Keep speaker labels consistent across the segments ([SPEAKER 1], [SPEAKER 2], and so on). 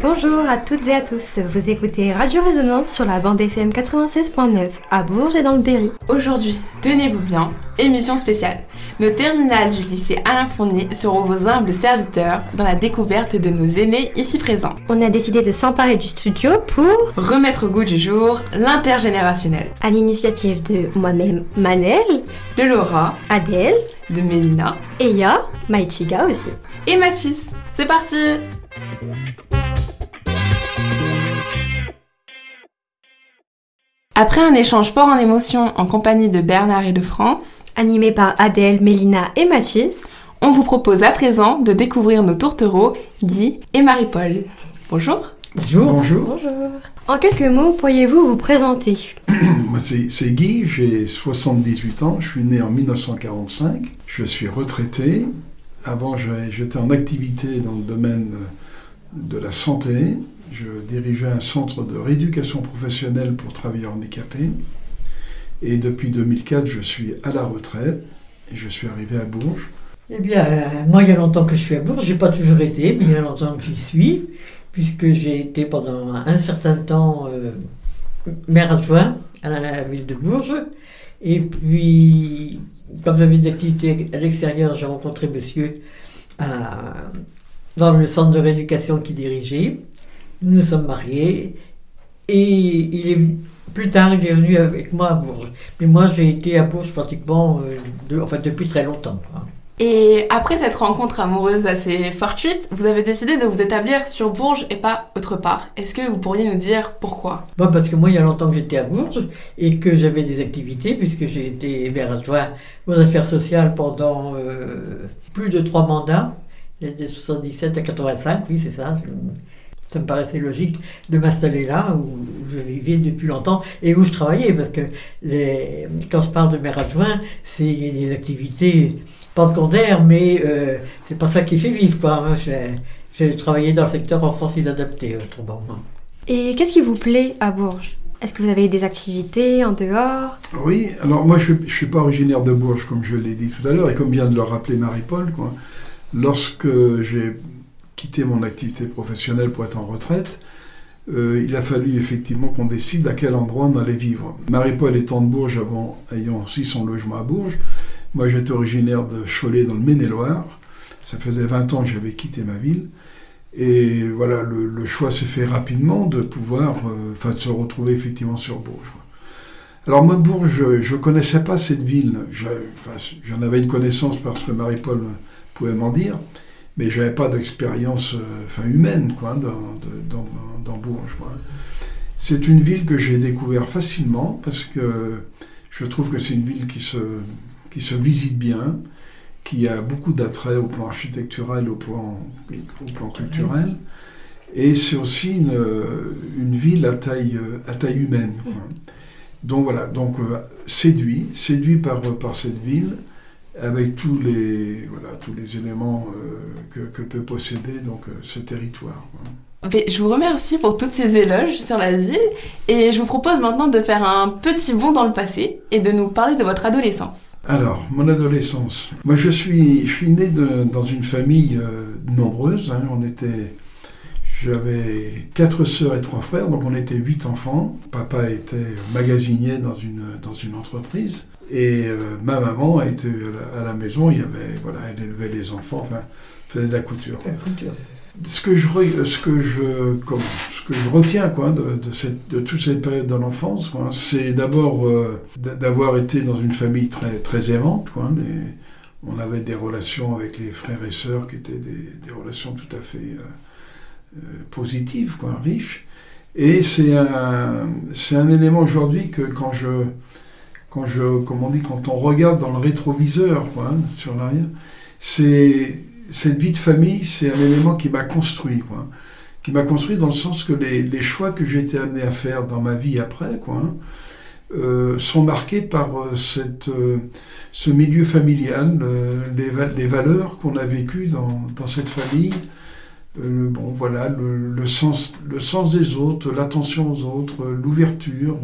[SPEAKER 1] Bonjour à toutes et à tous, vous écoutez Radio Résonance sur la bande FM 96.9 à Bourges et dans le Berry.
[SPEAKER 2] Aujourd'hui, tenez-vous bien, émission spéciale. Nos terminales du lycée Alain Fournier seront vos humbles serviteurs dans la découverte de nos aînés ici présents.
[SPEAKER 1] On a décidé de s'emparer du studio pour
[SPEAKER 2] remettre au goût du jour l'intergénérationnel.
[SPEAKER 1] À l'initiative de moi-même Manel,
[SPEAKER 2] de Laura,
[SPEAKER 1] Adèle,
[SPEAKER 2] de Mélina,
[SPEAKER 1] Eya, Maïchiga aussi.
[SPEAKER 2] Et Mathis. C'est parti Après un échange fort en émotions en compagnie de Bernard et de France,
[SPEAKER 1] animé par Adèle, Mélina et Mathis,
[SPEAKER 2] on vous propose à présent de découvrir nos tourtereaux, Guy et Marie-Paul. Bonjour
[SPEAKER 3] Bonjour.
[SPEAKER 1] Bonjour. En quelques mots, pourriez-vous vous présenter?
[SPEAKER 3] C'est Guy, j'ai 78 ans, je suis né en 1945, je suis retraité. Avant, j'étais en activité dans le domaine de la santé. Je dirigeais un centre de rééducation professionnelle pour travailleurs handicapés. Et depuis 2004, je suis à la retraite et je suis arrivé à Bourges.
[SPEAKER 4] Eh bien, euh, moi, il y a longtemps que je suis à Bourges. Je n'ai pas toujours été, mais il y a longtemps que j'y suis, puisque j'ai été pendant un certain temps euh, maire adjoint à la ville de Bourges. Et puis, quand j'avais des activités à l'extérieur, j'ai rencontré monsieur dans le centre de rééducation qu'il dirigeait. Nous nous sommes mariés et il est plus tard il est venu avec moi à Bourges. Mais moi j'ai été à Bourges pratiquement euh, enfin, depuis très longtemps.
[SPEAKER 2] Et après cette rencontre amoureuse assez fortuite, vous avez décidé de vous établir sur Bourges et pas autre part. Est-ce que vous pourriez nous dire pourquoi?
[SPEAKER 4] Bon, Parce que moi, il y a longtemps que j'étais à Bourges et que j'avais des activités, puisque j'ai été maire adjoint aux affaires sociales pendant euh, plus de trois mandats, de 77 à 85, oui, c'est ça. Ça me paraissait logique de m'installer là, où je vivais depuis longtemps et où je travaillais, parce que les, quand je parle de maire adjoint, c'est des activités pas secondaire, mais euh, c'est pas ça qui fait vivre. Quoi. J'ai travaillé dans le secteur en sens inadapté, autrement.
[SPEAKER 1] Et qu'est-ce qui vous plaît à Bourges? Est-ce que vous avez des activités en dehors?
[SPEAKER 3] Oui, alors moi je ne suis pas originaire de Bourges, comme je l'ai dit tout à l'heure, et comme vient de le rappeler Marie-Paul. Lorsque j'ai quitté mon activité professionnelle pour être en retraite, euh, il a fallu effectivement qu'on décide à quel endroit on allait vivre. Marie-Paul étant de Bourges, avant, ayant aussi son logement à Bourges, moi, j'étais originaire de Cholet dans le Maine-et-Loire. Ça faisait 20 ans que j'avais quitté ma ville. Et voilà, le, choix s'est fait rapidement de pouvoir, euh, de se retrouver effectivement sur Bourges. Alors moi, Bourges, je ne connaissais pas cette ville. J'en avais une connaissance parce que Marie-Paul pouvait m'en dire, mais je n'avais pas d'expérience euh, humaine quoi, dans, dans, Bourges. C'est une ville que j'ai découvert facilement parce que je trouve que c'est une ville qui se, qui se visite bien, qui a beaucoup d'attrait au plan architectural, au plan, au plan culturel. Et c'est aussi une, une, ville à taille, à taille humaine. Donc voilà, donc euh, séduit, séduit par, par cette ville, avec tous les, voilà, tous les éléments euh, que, que, peut posséder donc, euh, ce territoire.
[SPEAKER 2] Je vous remercie pour toutes ces éloges sur la ville et je vous propose maintenant de faire un petit bond dans le passé et de nous parler de votre adolescence.
[SPEAKER 3] Alors, mon adolescence. Moi, je suis, je suis né dans une famille euh, nombreuse. Hein. On était, j'avais quatre sœurs et trois frères, donc on était huit enfants. Papa était magasinier dans une, dans une entreprise. Et euh, ma maman était à la, maison, il y avait, voilà, elle élevait les enfants, enfin, faisait de la couture.
[SPEAKER 4] La couture
[SPEAKER 3] ce que je, ce que je, comme, ce que je retiens quoi, de, de, cette, de toute cette période de l'enfance, c'est d'abord euh, d'avoir été dans une famille très, très aimante. Quoi, on avait des relations avec les frères et sœurs qui étaient des, des relations tout à fait euh, euh, positives, quoi, riches. Et c'est un, un élément aujourd'hui que quand je, quand je, comme on dit, quand on regarde dans le rétroviseur, quoi, sur l'arrière, c'est cette vie de famille, c'est un élément qui m'a construit, quoi. Qui m'a construit dans le sens que les, choix que j'ai été amené à faire dans ma vie après, quoi, euh, sont marqués par euh, cette, ce milieu familial, les, les, valeurs qu'on a vécues dans, dans, cette famille. Bon, voilà, le, le, sens, le sens des autres, l'attention aux autres, l'ouverture.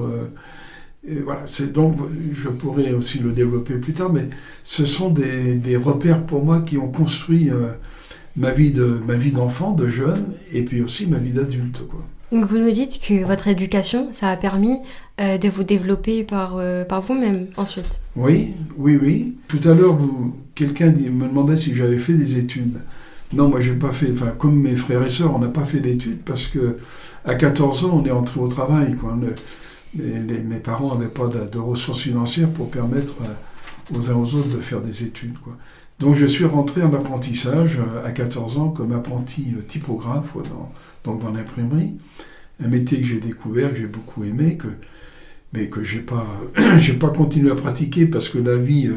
[SPEAKER 3] Et voilà, c'est donc, je pourrais aussi le développer plus tard, mais ce sont des, des repères pour moi qui ont construit euh, ma vie de ma vie d'enfant, de jeune, et puis aussi ma vie d'adulte. Quoi.
[SPEAKER 1] Donc vous nous dites que votre éducation, ça a permis euh, de vous développer par, euh, par vous-même ensuite.
[SPEAKER 3] Oui, oui, oui. Tout à l'heure, quelqu'un me demandait si j'avais fait des études. Non, moi j'ai pas fait, enfin comme mes frères et sœurs, on n'a pas fait d'études parce que à 14 ans, on est entré au travail. Quoi. mes parents n'avaient pas de, ressources financières pour permettre aux uns aux autres de faire des études. Donc je suis rentré en apprentissage euh, à 14 ans comme apprenti typographe dans, dans l'imprimerie. Un métier que j'ai découvert, que j'ai beaucoup aimé, que, mais que je n'ai pas, pas continué à pratiquer parce que la vie euh,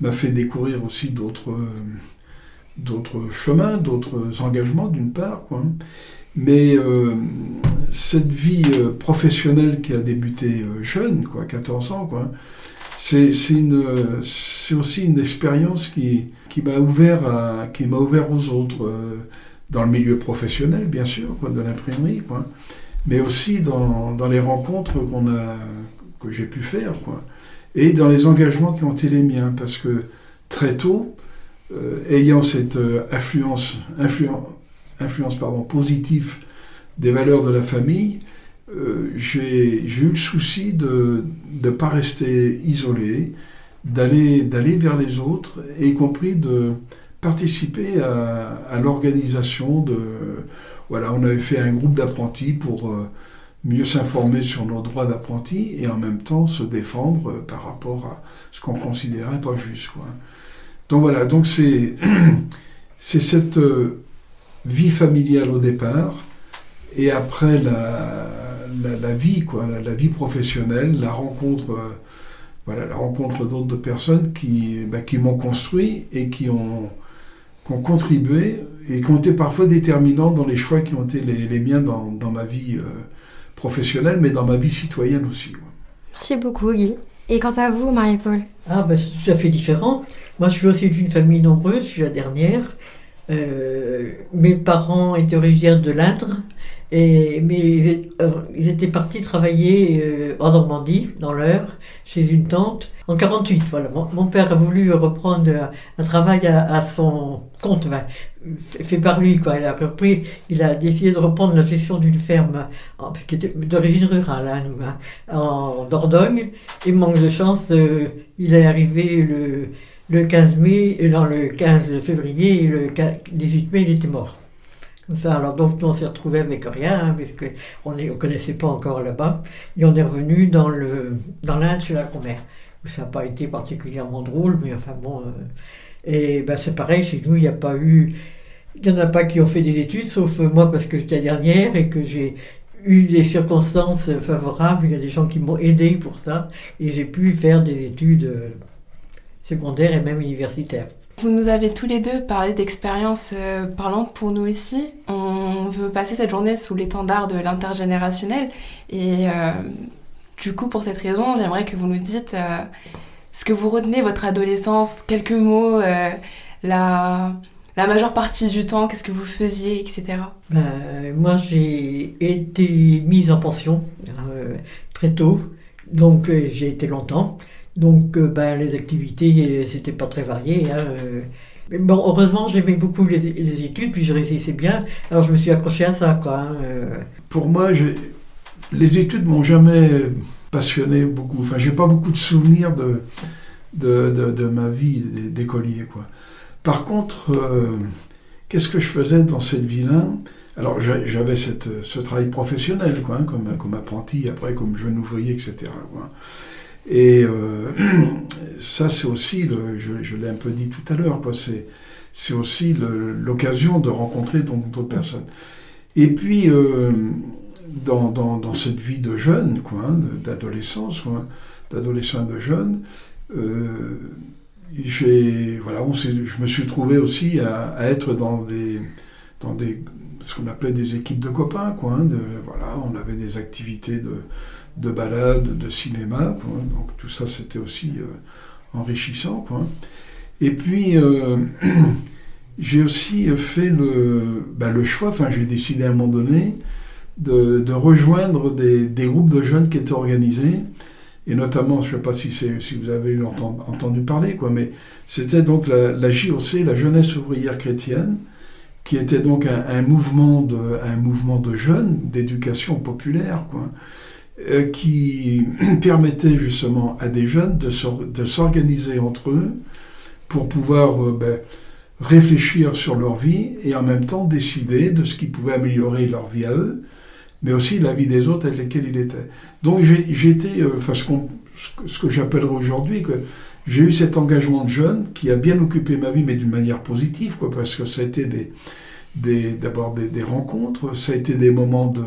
[SPEAKER 3] m'a fait découvrir aussi d'autres, euh, d'autres chemins, d'autres engagements d'une part. Quoi. Mais euh, cette vie professionnelle qui a débuté jeune, quoi, 14 ans, quoi, c'est, c'est, une, c'est aussi une expérience qui, qui, m'a ouvert à, qui m'a ouvert aux autres dans le milieu professionnel, bien sûr, quoi, de l'imprimerie, quoi, mais aussi dans, dans les rencontres qu'on a, que j'ai pu faire, quoi, et dans les engagements qui ont été les miens, parce que très tôt, euh, ayant cette euh, influence, positive des valeurs de la famille, euh, j'ai eu le souci de ne pas rester isolé, d'aller vers les autres, y compris de participer à, l'organisation de... Voilà, on avait fait un groupe d'apprentis pour euh, mieux s'informer sur nos droits d'apprentis et en même temps se défendre euh, par rapport à ce qu'on considérait pas juste. Donc voilà, donc c'est, c'est cette euh, vie familiale au départ et après la, la, vie, quoi, la, vie professionnelle, la rencontre, voilà, la rencontre d'autres personnes qui, bah, qui m'ont construit et qui ont qui ont contribué et qui ont été parfois déterminants dans les choix qui ont été les, miens dans, dans, ma vie euh, professionnelle, mais dans ma vie citoyenne aussi.
[SPEAKER 1] Merci beaucoup, Guy. Et quant à vous, Marie-Paul?
[SPEAKER 4] Ah, ben, c'est tout à fait différent. Moi, je suis aussi d'une famille nombreuse, je suis la dernière. Euh, mes parents étaient originaires de l'Indre, mais euh, ils étaient partis travailler euh, en Normandie, dans l'heure, chez une tante, en 48. Voilà. Mon, père a voulu reprendre un, travail à, son compte, fait par lui. Quoi. Il, a repris, il a décidé de reprendre la gestion d'une ferme d'origine rurale, hein, hein, en Dordogne. Et manque de chance, il est arrivé le, le 15 mai, dans le 15 février, le 18 mai, il était mort alors donc on s'est retrouvé avec rien, hein, parce qu'on ne connaissait pas encore là-bas. Et on est revenu dans le dans l'Inde chez la grand-mère. Ça n'a pas été particulièrement drôle, mais enfin bon. Euh, et ben c'est pareil, chez nous, il n'y a pas eu. Il n'y en a pas qui ont fait des études, sauf moi parce que j'étais la dernière et que j'ai eu des circonstances favorables. Il y a des gens qui m'ont aidé pour ça. Et j'ai pu faire des études euh, secondaires et même universitaires.
[SPEAKER 2] Vous nous avez tous les deux parlé d'expériences euh, parlantes pour nous aussi. On veut passer cette journée sous l'étendard de l'intergénérationnel. Et euh, du coup, pour cette raison, j'aimerais que vous nous dites euh, ce que vous retenez votre adolescence, quelques mots, la, la majeure partie du temps, qu'est-ce que vous faisiez, etc.
[SPEAKER 4] moi, j'ai été mise en pension très tôt, donc j'ai été longtemps. Donc, euh, ben, les activités, euh, c'était pas très varié. Hein, euh. Mais bon, heureusement, j'aimais beaucoup les, études, puis je réussissais bien. Alors, je me suis accroché à ça, quoi. Hein,
[SPEAKER 3] Pour moi, les études m'ont jamais passionné beaucoup. Enfin, j'ai pas beaucoup de souvenirs de, de, ma vie d'écolier, quoi. Par contre, qu'est-ce que je faisais dans cette vie-là? Alors j'avais ce travail professionnel, quoi, hein, comme, comme apprenti, après comme jeune ouvrier, etc. Et euh, ça, c'est aussi, je, l'ai un peu dit tout à l'heure, c'est, aussi l'occasion de rencontrer d'autres personnes. Et puis, euh, dans, dans, cette vie de jeune, quoi, hein, d'adolescence, d'adolescent et de jeune, euh, voilà, on je me suis trouvé aussi à, à, être dans des, dans des, ce qu'on appelait des équipes de copains, quoi. Hein, de, voilà, on avait des activités de de balades, de cinéma. Donc tout ça, c'était aussi euh, enrichissant. Quoi. Et puis, euh, j'ai aussi fait le, bah, le choix, enfin j'ai décidé à un moment donné, de, rejoindre des, groupes de jeunes qui étaient organisés. Et notamment, je ne sais pas si, si vous avez entendu, parler, quoi, mais c'était donc la, la JOC, la Jeunesse ouvrière chrétienne, qui était donc un, mouvement, de, un mouvement de jeunes, d'éducation populaire, quoi, euh, qui permettait justement à des jeunes de, s'organiser entre eux pour pouvoir euh, ben, réfléchir sur leur vie et en même temps décider de ce qui pouvait améliorer leur vie à eux, mais aussi la vie des autres avec lesquels ils étaient. Donc été, euh, enfin ce, ce, que j'appellerais aujourd'hui, que j'ai eu cet engagement de jeune qui a bien occupé ma vie, mais d'une manière positive, quoi, parce que ça a été des, d'abord des, des, rencontres, ça a été des moments de,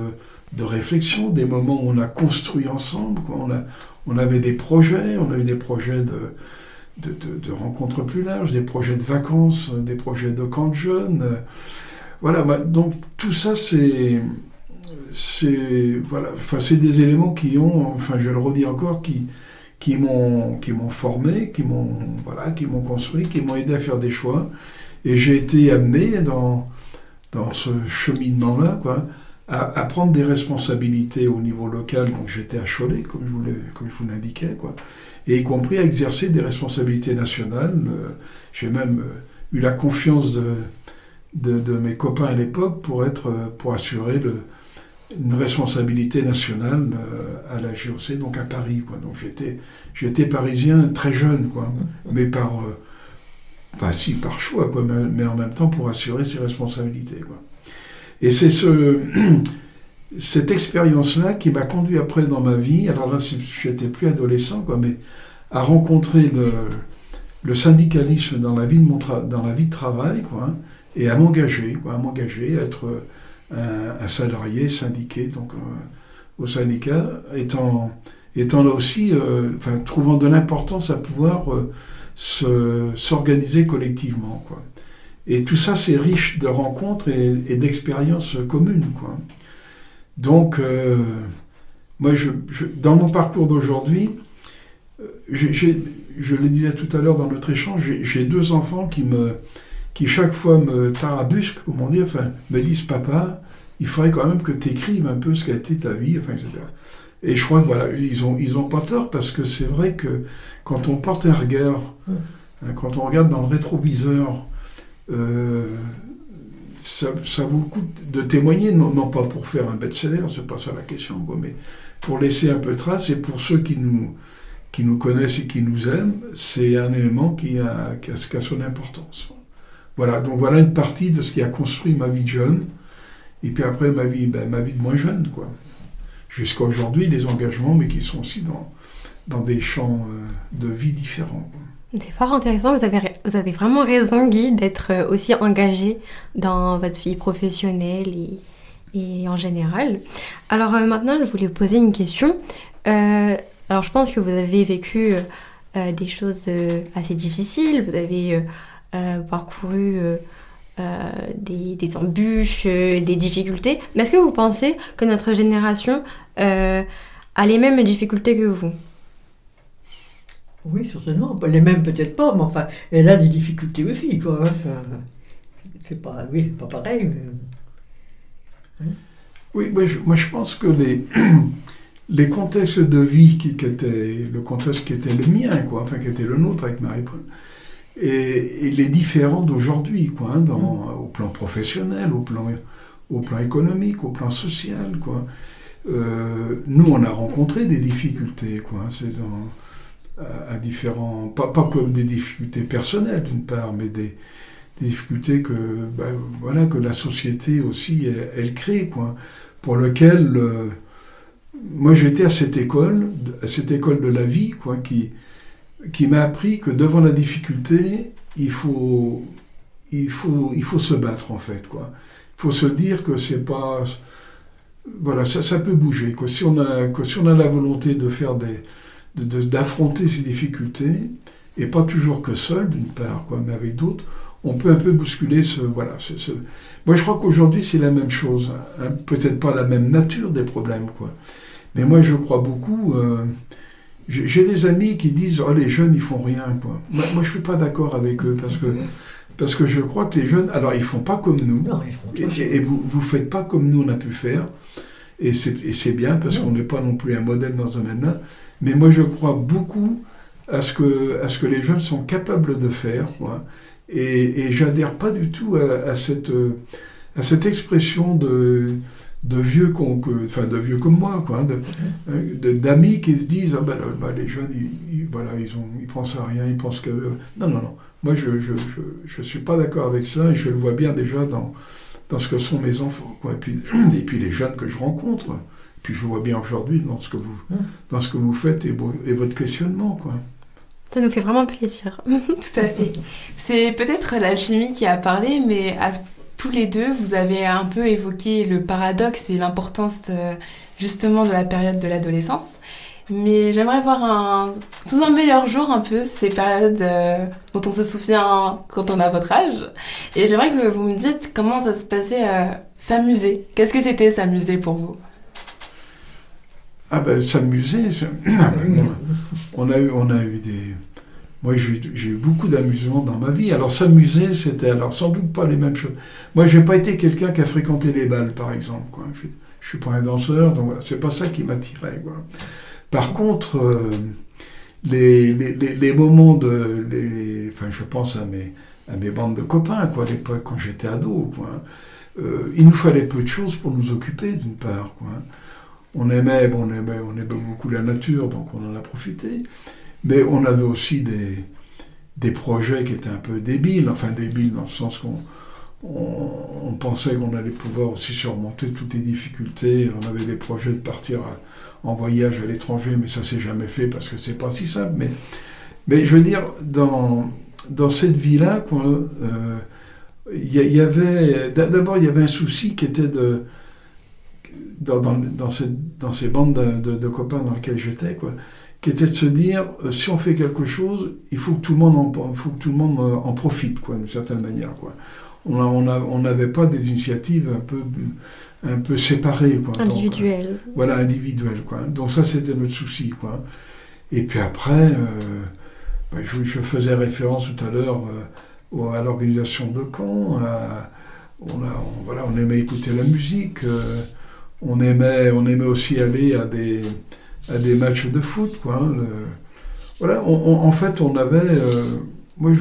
[SPEAKER 3] de réflexion, des moments où on a construit ensemble. On, a, on avait des projets, on a eu des projets de, de, rencontres plus larges, des projets de vacances, des projets de camp de jeunes. Voilà, donc tout ça, c'est. Voilà, des éléments qui ont, enfin je le redis encore, qui, qui m'ont formé, qui m'ont voilà, construit, qui m'ont aidé à faire des choix. Et j'ai été amené dans dans ce cheminement-là, quoi, à, prendre des responsabilités au niveau local. Donc j'étais à Cholet, comme je vous, comme je vous l'indiquais, quoi. Et y compris à exercer des responsabilités nationales. Euh, j'ai même euh, eu la confiance de, de, mes copains à l'époque pour, être, euh, pour assurer une responsabilité nationale à la GOC, donc à Paris. Quoi. Donc j'étais, j'étais parisien très jeune, quoi, mais par, enfin si par choix, quoi, mais, en même temps pour assurer ses responsabilités. Quoi. Et c'est ce, cette expérience-là qui m'a conduit après dans ma vie, alors là, je n'étais plus adolescent, quoi, mais à rencontrer le, le syndicalisme dans la vie de, mon dans la vie de travail, quoi, et à m'engager, à m'engager, à être un, salarié syndiqué donc, euh, au syndicat, étant, étant là aussi, euh, enfin, trouvant de l'importance à pouvoir euh, s'organiser collectivement. Quoi. Et tout ça, c'est riche de rencontres et, d'expériences communes. Quoi. Donc, euh, moi, je, dans mon parcours d'aujourd'hui, euh, je le disais tout à l'heure dans notre échange, j'ai deux enfants qui, me, qui chaque fois me tarabusquent, comme on dit, enfin, me disent Papa, il faudrait quand même que tu écrives un peu ce qu'a été ta vie, enfin, etc. Et je crois que voilà, ils n'ont ils ont pas tort parce que c'est vrai que quand on porte un regard, hein, quand on regarde dans le rétroviseur, euh, ça, vaut le coup de témoigner, non, pas pour faire un best-seller, c'est pas ça la question, mais pour laisser un peu trace et pour ceux qui nous, qui nous connaissent et qui nous aiment, c'est un élément qui a, qui a, son importance. Voilà, donc voilà une partie de ce qui a construit ma vie de jeune, et puis après ma vie, ben, ma vie de moins jeune, quoi. Jusqu'à aujourd'hui, les engagements, mais qui sont aussi dans, dans des champs euh, de vie différents.
[SPEAKER 1] C'est fort intéressant, vous avez, vous avez vraiment raison Guy d'être euh, aussi engagé dans votre vie professionnelle et, et en général. Alors euh, maintenant, je voulais vous poser une question. Euh, alors je pense que vous avez vécu des choses assez difficiles, vous avez parcouru des, des, embûches, des difficultés, mais est-ce que vous pensez que notre génération a les mêmes difficultés que vous?
[SPEAKER 4] Oui, certainement. Les mêmes peut-être pas, mais enfin, elle a des difficultés aussi, quoi. Hein. c'est pas, oui, pas pareil.
[SPEAKER 3] Hein. Oui, moi je, moi je, pense que les, les contextes de vie qui, étaient, le contexte qui était le mien, quoi, enfin qui était le nôtre avec Marie-Paul, et, les différents d'aujourd'hui, quoi, hein, dans, mm. au plan professionnel, au plan, au plan économique, au plan social, quoi. Euh, nous, on a rencontré des difficultés, quoi. C'est dans à, différents, pas, pas, comme des difficultés personnelles d'une part, mais des, difficultés que, ben, voilà, que la société aussi, elle, crée, quoi, pour lequel, euh, moi j'étais à cette école, à cette école de la vie, quoi, qui, qui m'a appris que devant la difficulté, il faut, il faut, il faut se battre en fait, quoi. Il faut se dire que c'est pas, voilà, ça, ça peut bouger, quoi. Si on a, si on a la volonté de faire des, d'affronter ces difficultés, et pas toujours que seul, d'une part, quoi, mais avec d'autres, on peut un peu bousculer ce... Voilà, ce, Moi, je crois qu'aujourd'hui, c'est la même chose. Hein. Peut-être pas la même nature des problèmes, quoi. Mais moi, je crois beaucoup... Euh, j'ai des amis qui disent « Oh, les jeunes, ils font rien, quoi. Moi, moi je suis pas d'accord avec eux, parce que... Parce que je crois que les jeunes, alors ils font pas comme nous, et, vous vous faites pas comme nous on a pu faire, et c'est bien parce qu'on n'est pas non plus un modèle dans ce domaine-là. Mais moi, je crois beaucoup à ce que, à ce que les jeunes sont capables de faire. Et, et j'adhère pas du tout à, à cette, à cette expression de, de vieux, que- enfin de vieux comme moi, quoi, hein, d'amis qui se disent ah ben, les jeunes, ils, ils- voilà, ils ont, ils pensent à rien, ils pensent que non, non, non. Moi, je, je, je, je suis pas d'accord avec ça et je le vois bien déjà dans, dans ce que sont mes enfants, quoi. Et puis, et puis les jeunes que je rencontre. Puis je vois bien aujourd'hui dans ce que vous, dans ce que vous faites et, vo- et votre questionnement, quoi.
[SPEAKER 1] Ça nous fait vraiment plaisir.
[SPEAKER 2] Tout à fait. C'est peut-être l'alchimie qui a parlé, mais à tous les deux, vous avez un peu évoqué le paradoxe et l'importance euh, justement de la période de l'adolescence. Mais j'aimerais voir un, sous un meilleur jour un peu ces périodes euh, dont on se souvient quand on a votre âge. Et j'aimerais que vous me dites comment ça se passait euh, s'amuser. Qu'est-ce que c'était s'amuser pour vous?
[SPEAKER 3] Ah ben s'amuser, Ah ben, on a eu, on a eu des. Moi j'ai eu- beaucoup d'amusement dans ma vie. Alors s'amuser, c'était alors sans doute pas les mêmes choses. Moi j'ai pas été quelqu'un qui a fréquenté les balles, par exemple. Quoi. Je, je suis pas un danseur, donc voilà, c'est pas ça qui m'attirait. Par contre, euh, les, les, moments de, les, enfin je pense à mes, à mes bandes de copains, quoi, à l'époque quand j'étais ado, quoi. Euh, il nous fallait peu de choses pour nous occuper, d'une part, quoi on aimait, on aimait, on aimait beaucoup la nature, donc on en a profité. Mais on avait aussi des, des projets qui étaient un peu débiles, enfin débiles dans le sens qu'on on, pensait qu'on allait pouvoir aussi surmonter toutes les difficultés. On avait des projets de partir en voyage à l'étranger, mais ça s'est jamais fait parce que c'est pas si simple. Mais, mais je veux dire, dans, dans cette vie-là, euh, il y avait d'abord il y avait un souci qui était de dans, dans, dans, cette- dans ces bandes de, de- de copains dans lesquelles j'étais, quoi, qui était de se dire, euh, si on fait quelque chose, il faut que tout le monde en, faut que tout le monde euh, en profite, quoi, d'une certaine manière. Quoi. On a- on on n'avait pas des initiatives un peu, un peu séparées. Quoi. Donc, euh, voilà, individuel. Quoi. Donc ça, c'était notre souci. Quoi. Et puis après, euh, bah, je, je faisais référence tout à l'heure euh, à l'organisation de camps. à- on, a, on- voilà, on aimait écouter la musique. euh, on, aimait, on aimait aussi aller à des, à des matchs de foot. Quoi, hein, voilà, on- en fait, on avait... euh, moi,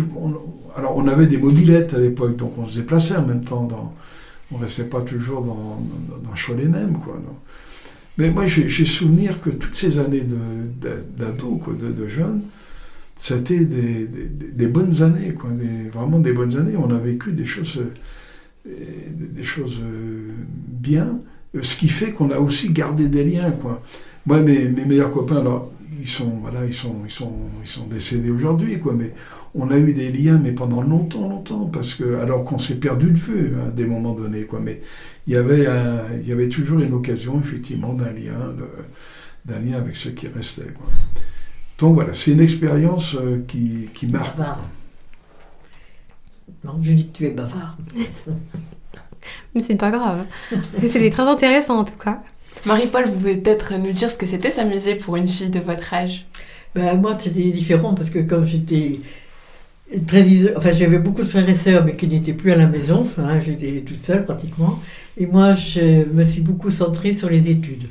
[SPEAKER 3] alors, on avait des mobilettes à l'époque, donc on se déplaçait en même temps. Dans, on restait pas toujours dans, dans, dans Choix-les-Mêmes, quoi. non. Mais moi, j'ai souvenir que toutes ces années d'ado, quoi, de, de jeune, c'était des, des- bonnes années, quoi, vraiment des bonnes années. On a vécu des choses, euh, des choses euh, bien, ce qui fait qu'on a aussi gardé des liens, quoi. Moi, mes, mes meilleurs copains, alors, ils sont, voilà, ils sont, ils sont, ils sont décédés aujourd'hui, quoi, mais on a eu des liens, mais pendant longtemps, longtemps, parce que, alors qu'on s'est perdu de vue hein, à des moments donnés, quoi, mais il y avait, un- il y avait toujours une occasion, effectivement, d'un lien, d'un lien avec ceux qui restaient, quoi. Donc voilà, c'est une expérience euh, qui, qui marque.
[SPEAKER 4] Bavard. Non, je dis que tu es bavard.
[SPEAKER 1] Mais c'est pas grave. C'était très intéressant en tout cas.
[SPEAKER 2] Marie-Paul, vous pouvez peut-être nous dire ce que c'était s'amuser pour une fille de votre âge?
[SPEAKER 4] Ben, moi, c'était différent parce que comme j'étais très isolée, enfin, j'avais beaucoup de frères et sœurs, mais qui n'étaient plus à la maison, hein, j'étais toute seule pratiquement. Et moi, je me suis beaucoup centrée sur les études.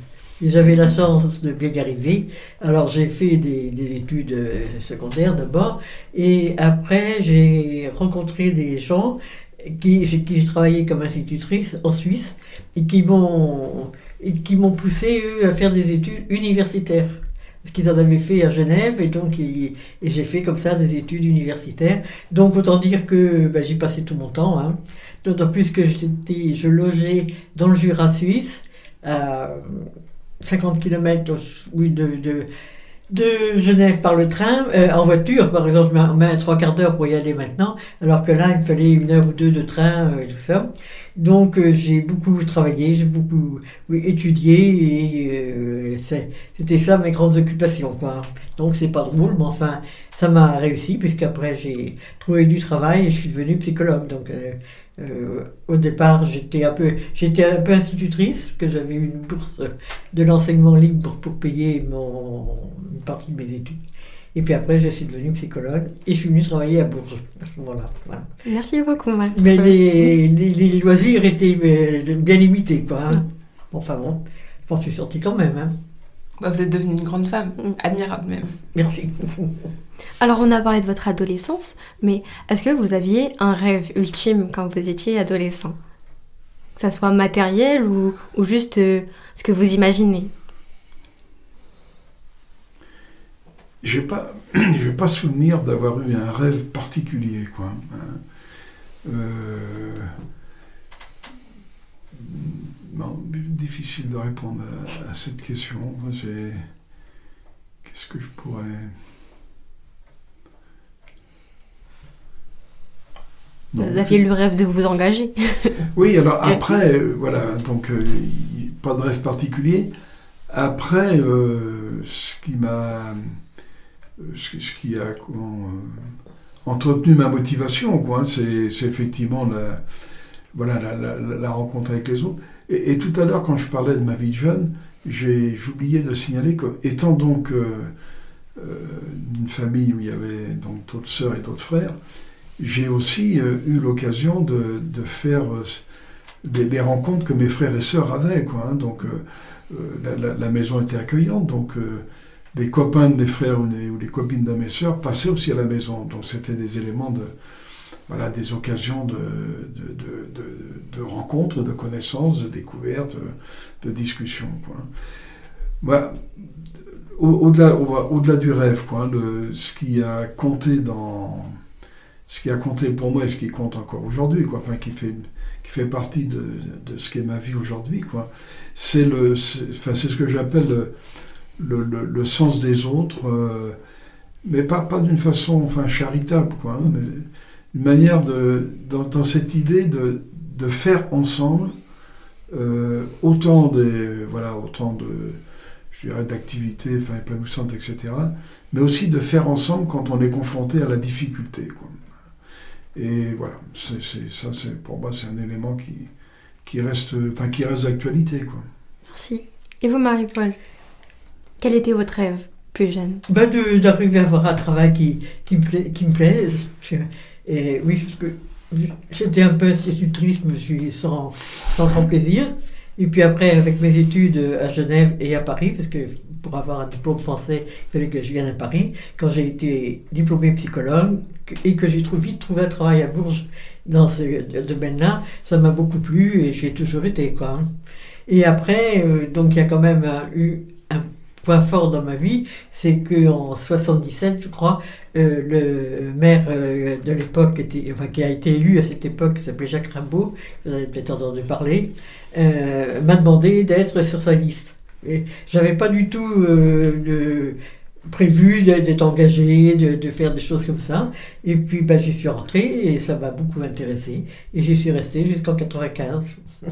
[SPEAKER 4] Et j'avais la chance de bien y arriver. Alors, j'ai fait des, des études euh, secondaires d'abord. Et après, j'ai rencontré des gens qui, j'ai travaillé comme institutrice en Suisse et qui m'ont qui m'ont poussé, eux, à faire des études universitaires parce qu'ils en avaient fait à Genève, et donc et j'ai fait comme ça des études universitaires. Donc autant dire que ben, j'y passais tout mon temps, hein. d'autant plus que j'étais, je logeais dans le Jura suisse, à 50 km oui, de, de Genève par le train, euh, en voiture par exemple, je mets- mets trois quarts d'heure pour y aller maintenant, alors que là il me fallait une heure ou deux de train euh, et tout ça. Donc euh, j'ai beaucoup travaillé, j'ai beaucoup oui, étudié et euh, c'était ça mes grandes occupations. Quoi. Donc c'est pas drôle, mais enfin ça m'a réussi puisqu'après j'ai trouvé du travail et je suis devenue psychologue. Donc euh, euh, au départ j'étais un peu j'étais un peu institutrice, parce que j'avais eu une bourse de l'enseignement libre pour payer mon, une partie de mes études. Et puis après je suis devenue psychologue et je suis venue travailler à Bourges à ce moment-là. Voilà.
[SPEAKER 1] Merci beaucoup.
[SPEAKER 4] Mais les, les, les loisirs étaient euh, bien limités, quoi. hein. Enfin bon, je m'en suis sortie quand même. Hein.
[SPEAKER 2] Bah, vous êtes devenue une grande femme,
[SPEAKER 1] Mm.
[SPEAKER 2] admirable même.
[SPEAKER 4] Merci.
[SPEAKER 1] Alors, on a parlé de votre adolescence, mais est-ce que vous aviez un rêve ultime quand vous étiez adolescent? Que ça soit matériel ou, juste euh, ce que vous imaginez?
[SPEAKER 3] J'ai pas, j'ai pas souvenir d'avoir eu un rêve particulier. Euh, difficile de répondre à, cette question. Qu'est-ce que je pourrais
[SPEAKER 1] Vous aviez le rêve de vous engager
[SPEAKER 3] Oui, alors après, euh, voilà, donc euh, pas de rêve particulier. Après, euh, ce qui m'a, ce, ce qui a comment, entretenu ma motivation, quoi, hein, c'est, c'est effectivement la, voilà, la, la- la- la rencontre avec les autres. Et, et tout à l'heure, quand je parlais de ma vie de jeune, j'ai, j'oubliais de signaler que, étant donc d'une famille où il y avait donc d'autres sœurs et d'autres frères, j'ai aussi euh, eu l'occasion de, de faire euh, des, des rencontres que mes frères et sœurs avaient. Hein. donc, euh, la, maison était accueillante, donc les copains de mes frères ou les copines de mes sœurs passaient aussi à la maison. Donc, c'était des éléments de. Voilà, des occasions de, de, de, rencontres, de connaissances, de découvertes, de discussions. Au-delà, au- du rêve, quoi, hein, ce qui a compté dans, ce qui a compté pour moi et ce qui compte encore aujourd'hui, quoi, enfin, qui fait, qui fait partie de, de ce qu'est ma vie aujourd'hui, quoi. C'est le, enfin, c'est ce que j'appelle le, le, sens des autres, euh, mais pas, pas d'une façon, enfin, charitable, quoi, hein, mais une manière de, dans, dans cette idée de, de faire ensemble euh, autant des, voilà, autant de, je dirais, d'activités, enfin, épanouissantes, etc., mais aussi de faire ensemble quand on est confronté à la difficulté, quoi. Et voilà, c'est, c'est- ça, c'est, pour moi, c'est un élément qui, qui reste, enfin, qui reste d'actualité, quoi.
[SPEAKER 1] Merci. Et vous, Marie-Paul Quel était votre rêve plus jeune?
[SPEAKER 4] Ben de- d'arriver à avoir un travail qui, qui, me, plaît, qui me plaise. Et oui, parce que j'étais un peu institutrice, mais je suis sans, sans grand plaisir. Et puis après, avec mes études à Genève et à Paris, parce que pour avoir un diplôme français, il fallait que je vienne à Paris. Quand j'ai été diplômée psychologue et que j'ai vite trouvé un travail à Bourges dans ce domaine-là, ça m'a beaucoup plu et j'ai toujours été. Quoi. Et après, euh, donc il y a quand même un- eu un point fort dans ma vie, c'est qu'en 77, je crois, euh, le maire euh, de l'époque, qui a été élu à cette époque, qui s'appelait Jacques Rimbaud, vous avez peut-être entendu parler, euh, m'a demandé d'être sur sa liste. Et j'avais pas du tout euh, de- prévu d'être engagé, de, de faire des choses comme ça. Et puis ben, j'y suis rentrée et ça m'a beaucoup intéressé. Et j'y suis restée jusqu'en 95.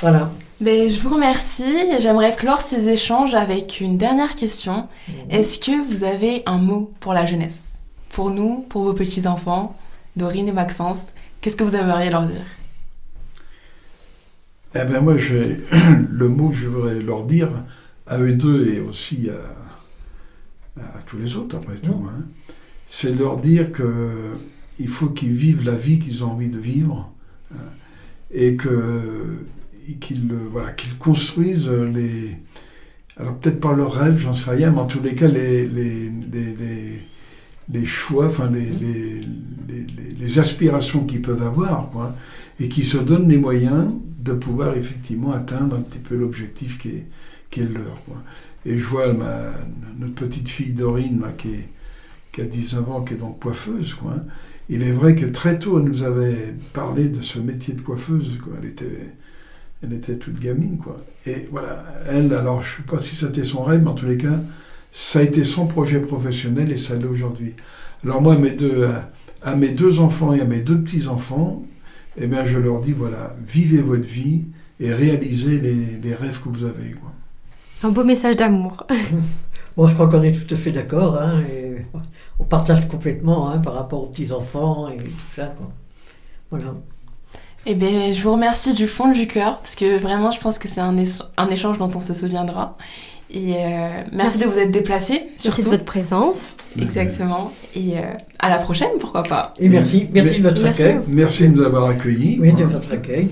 [SPEAKER 4] voilà.
[SPEAKER 2] Ben, je vous remercie. J'aimerais clore ces échanges avec une dernière question. Est-ce que vous avez un mot pour la jeunesse? Pour nous, pour vos petits-enfants, Dorine et Maxence, qu'est-ce que vous aimeriez leur dire?
[SPEAKER 3] Eh ben moi, j'ai le mot que je voudrais leur dire à eux deux et aussi à, à tous les autres, après tout, hein, c'est leur dire que il faut qu'ils vivent la vie qu'ils ont envie de vivre hein, et que qu'ils euh, voilà, qu'ils construisent les alors peut-être pas leurs rêves, j'en sais rien, mais en tous les cas les, les, les, les- les choix, enfin les, les, les, les- les aspirations qu'ils peuvent avoir, quoi, et qui se donnent les moyens de pouvoir effectivement atteindre un petit peu l'objectif qui est, qui est le leur. Et je vois ma, notre petite fille Dorine, qui, a 19 ans, qui est donc coiffeuse. Il est vrai que très tôt, elle nous avait parlé de ce métier de coiffeuse. Elle, était, elle était toute gamine. Quoi. Et voilà, elle, alors je ne sais pas si c'était son rêve, mais en tous les cas, ça a été son projet professionnel et ça l'est aujourd'hui. Alors moi, mes deux, à mes deux enfants et à mes deux petits-enfants, eh bien, je leur dis, voilà, vivez votre vie et réalisez les, les rêves que vous avez. Quoi.
[SPEAKER 1] Un beau message d'amour.
[SPEAKER 4] Bon, je crois qu'on est tout à fait d'accord. hein, et on partage complètement hein, par rapport aux petits-enfants et tout ça. quoi. Voilà.
[SPEAKER 2] Eh bien, je vous remercie du fond du cœur, parce que vraiment, je pense que c'est un, éch- un échange dont on se souviendra. Et euh, merci,
[SPEAKER 1] Merci.
[SPEAKER 2] de vous être déplacés,
[SPEAKER 1] Merci de votre présence.
[SPEAKER 2] Exactement. Et euh, à la prochaine, pourquoi pas.
[SPEAKER 4] Et merci, merci de votre
[SPEAKER 1] Merci.
[SPEAKER 4] accueil.
[SPEAKER 3] Merci de nous avoir accueillis.
[SPEAKER 4] Oui, de votre accueil.